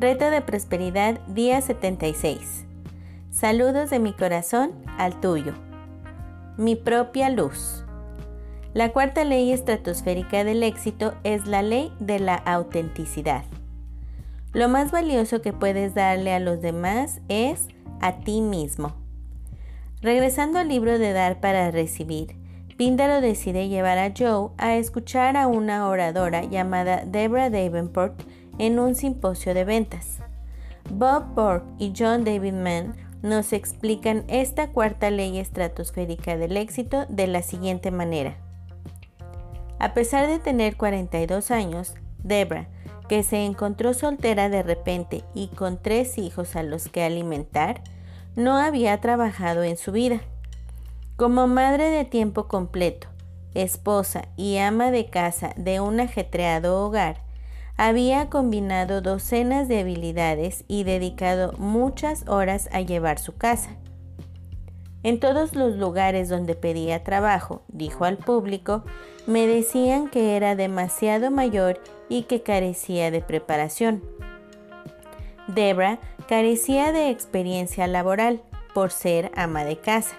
Reto de Prosperidad, día 76. Saludos de mi corazón al tuyo. Mi propia luz. La cuarta ley estratosférica del éxito es la ley de la autenticidad. Lo más valioso que puedes darle a los demás es a ti mismo. Regresando al libro de Dar para Recibir, Píndaro decide llevar a Joe a escuchar a una oradora llamada Deborah Davenport en un simposio de ventas. Bob Borg y John David Mann nos explican esta cuarta ley estratosférica del éxito de la siguiente manera. A pesar de tener 42 años, Debra, que se encontró soltera de repente y con tres hijos a los que alimentar, no había trabajado en su vida. Como madre de tiempo completo, esposa y ama de casa de un ajetreado hogar, había combinado docenas de habilidades y dedicado muchas horas a llevar su casa. En todos los lugares donde pedía trabajo, dijo al público, me decían que era demasiado mayor y que carecía de preparación. Debra carecía de experiencia laboral por ser ama de casa.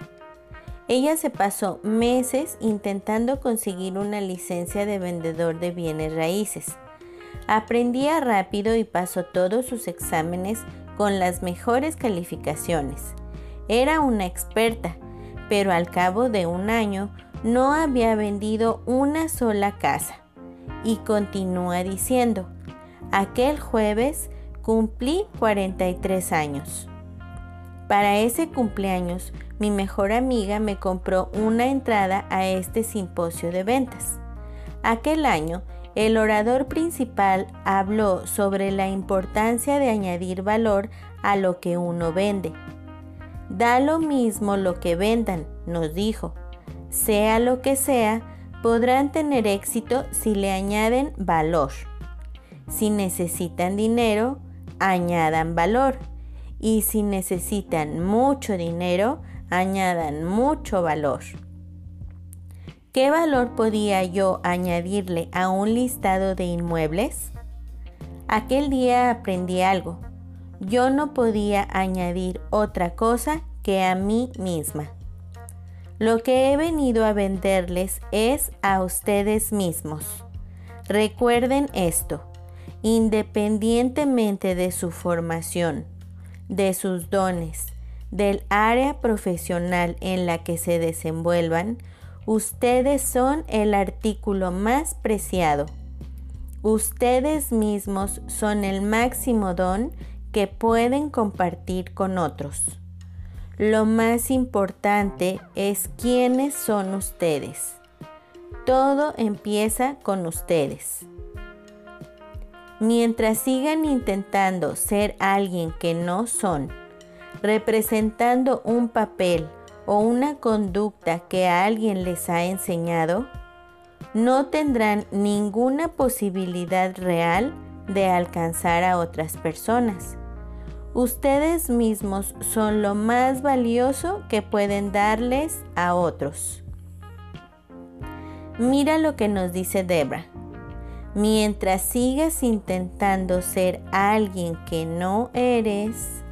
Ella se pasó meses intentando conseguir una licencia de vendedor de bienes raíces Aprendía rápido y pasó todos sus exámenes con las mejores calificaciones. Era una experta, pero al cabo de un año no había vendido una sola casa. Y continúa diciendo, aquel jueves cumplí 43 años. Para ese cumpleaños, mi mejor amiga me compró una entrada a este simposio de ventas. Aquel año el orador principal habló sobre la importancia de añadir valor a lo que uno vende. Da lo mismo lo que vendan, nos dijo. Sea lo que sea, podrán tener éxito si le añaden valor. Si necesitan dinero, añadan valor. Y si necesitan mucho dinero, añadan mucho valor. ¿Qué valor podía yo añadirle a un listado de inmuebles? Aquel día aprendí algo. Yo no podía añadir otra cosa que a mí misma. Lo que he venido a venderles es a ustedes mismos. Recuerden esto, independientemente de su formación, de sus dones, del área profesional en la que se desenvuelvan, Ustedes son el artículo más preciado. Ustedes mismos son el máximo don que pueden compartir con otros. Lo más importante es quiénes son ustedes. Todo empieza con ustedes. Mientras sigan intentando ser alguien que no son, representando un papel o una conducta que alguien les ha enseñado, no tendrán ninguna posibilidad real de alcanzar a otras personas. Ustedes mismos son lo más valioso que pueden darles a otros. Mira lo que nos dice Debra. Mientras sigas intentando ser alguien que no eres,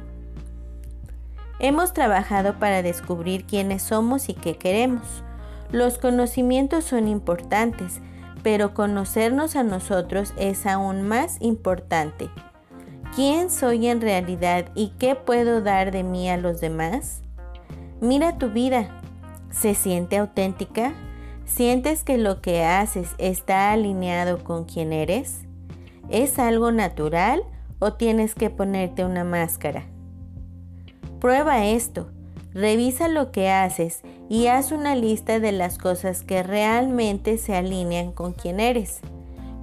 Hemos trabajado para descubrir quiénes somos y qué queremos. Los conocimientos son importantes, pero conocernos a nosotros es aún más importante. ¿Quién soy en realidad y qué puedo dar de mí a los demás? Mira tu vida. ¿Se siente auténtica? ¿Sientes que lo que haces está alineado con quién eres? ¿Es algo natural o tienes que ponerte una máscara? Prueba esto, revisa lo que haces y haz una lista de las cosas que realmente se alinean con quien eres,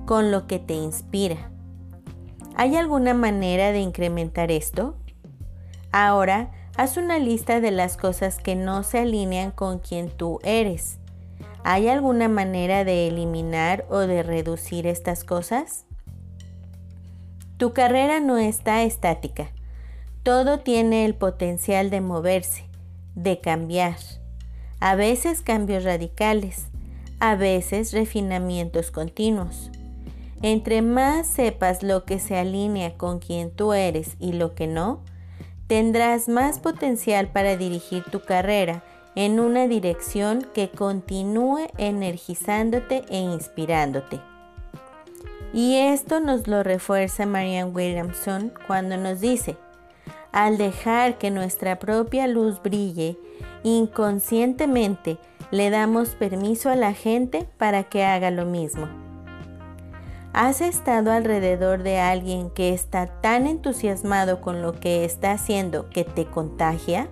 con lo que te inspira. ¿Hay alguna manera de incrementar esto? Ahora, haz una lista de las cosas que no se alinean con quien tú eres. ¿Hay alguna manera de eliminar o de reducir estas cosas? Tu carrera no está estática. Todo tiene el potencial de moverse, de cambiar. A veces cambios radicales, a veces refinamientos continuos. Entre más sepas lo que se alinea con quien tú eres y lo que no, tendrás más potencial para dirigir tu carrera en una dirección que continúe energizándote e inspirándote. Y esto nos lo refuerza Marianne Williamson cuando nos dice, al dejar que nuestra propia luz brille, inconscientemente le damos permiso a la gente para que haga lo mismo. ¿Has estado alrededor de alguien que está tan entusiasmado con lo que está haciendo que te contagia?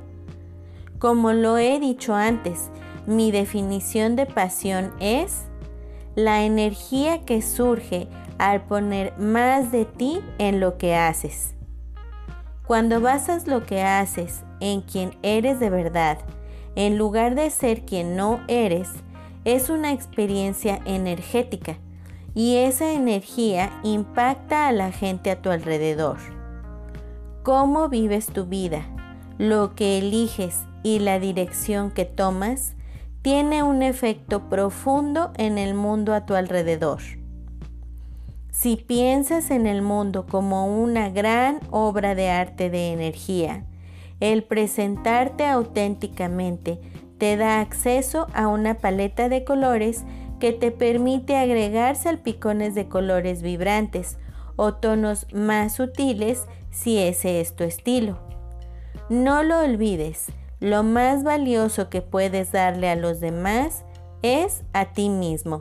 Como lo he dicho antes, mi definición de pasión es la energía que surge al poner más de ti en lo que haces. Cuando basas lo que haces en quien eres de verdad, en lugar de ser quien no eres, es una experiencia energética y esa energía impacta a la gente a tu alrededor. Cómo vives tu vida, lo que eliges y la dirección que tomas tiene un efecto profundo en el mundo a tu alrededor. Si piensas en el mundo como una gran obra de arte de energía, el presentarte auténticamente te da acceso a una paleta de colores que te permite agregar salpicones de colores vibrantes o tonos más sutiles si ese es tu estilo. No lo olvides, lo más valioso que puedes darle a los demás es a ti mismo.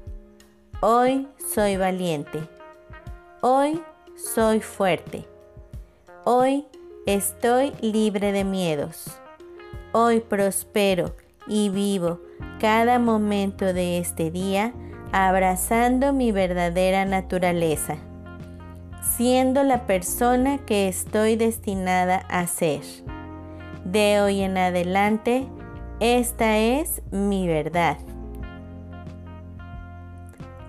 hoy soy valiente, hoy soy fuerte, hoy estoy libre de miedos. Hoy prospero y vivo cada momento de este día abrazando mi verdadera naturaleza, siendo la persona que estoy destinada a ser. De hoy en adelante, esta es mi verdad.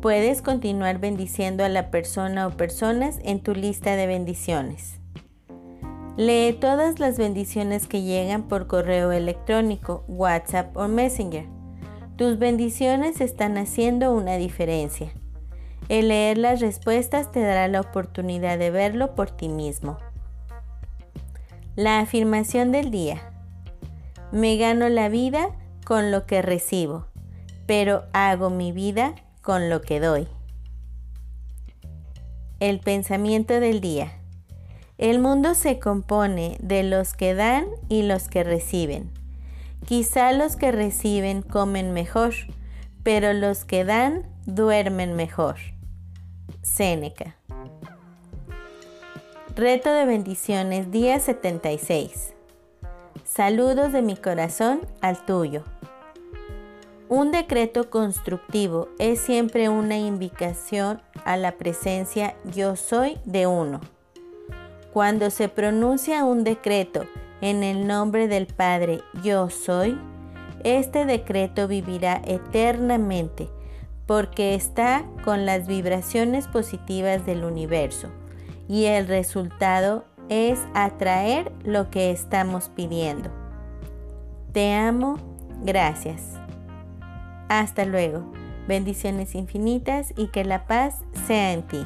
Puedes continuar bendiciendo a la persona o personas en tu lista de bendiciones. Lee todas las bendiciones que llegan por correo electrónico, WhatsApp o Messenger. Tus bendiciones están haciendo una diferencia. El leer las respuestas te dará la oportunidad de verlo por ti mismo. La afirmación del día. Me gano la vida con lo que recibo, pero hago mi vida con lo que doy. El pensamiento del día. El mundo se compone de los que dan y los que reciben. Quizá los que reciben comen mejor, pero los que dan duermen mejor. Séneca. Reto de bendiciones día 76. Saludos de mi corazón al tuyo. Un decreto constructivo es siempre una invitación a la presencia yo soy de uno. Cuando se pronuncia un decreto en el nombre del Padre yo soy, este decreto vivirá eternamente porque está con las vibraciones positivas del universo y el resultado es atraer lo que estamos pidiendo. Te amo, gracias. Hasta luego. Bendiciones infinitas y que la paz sea en ti.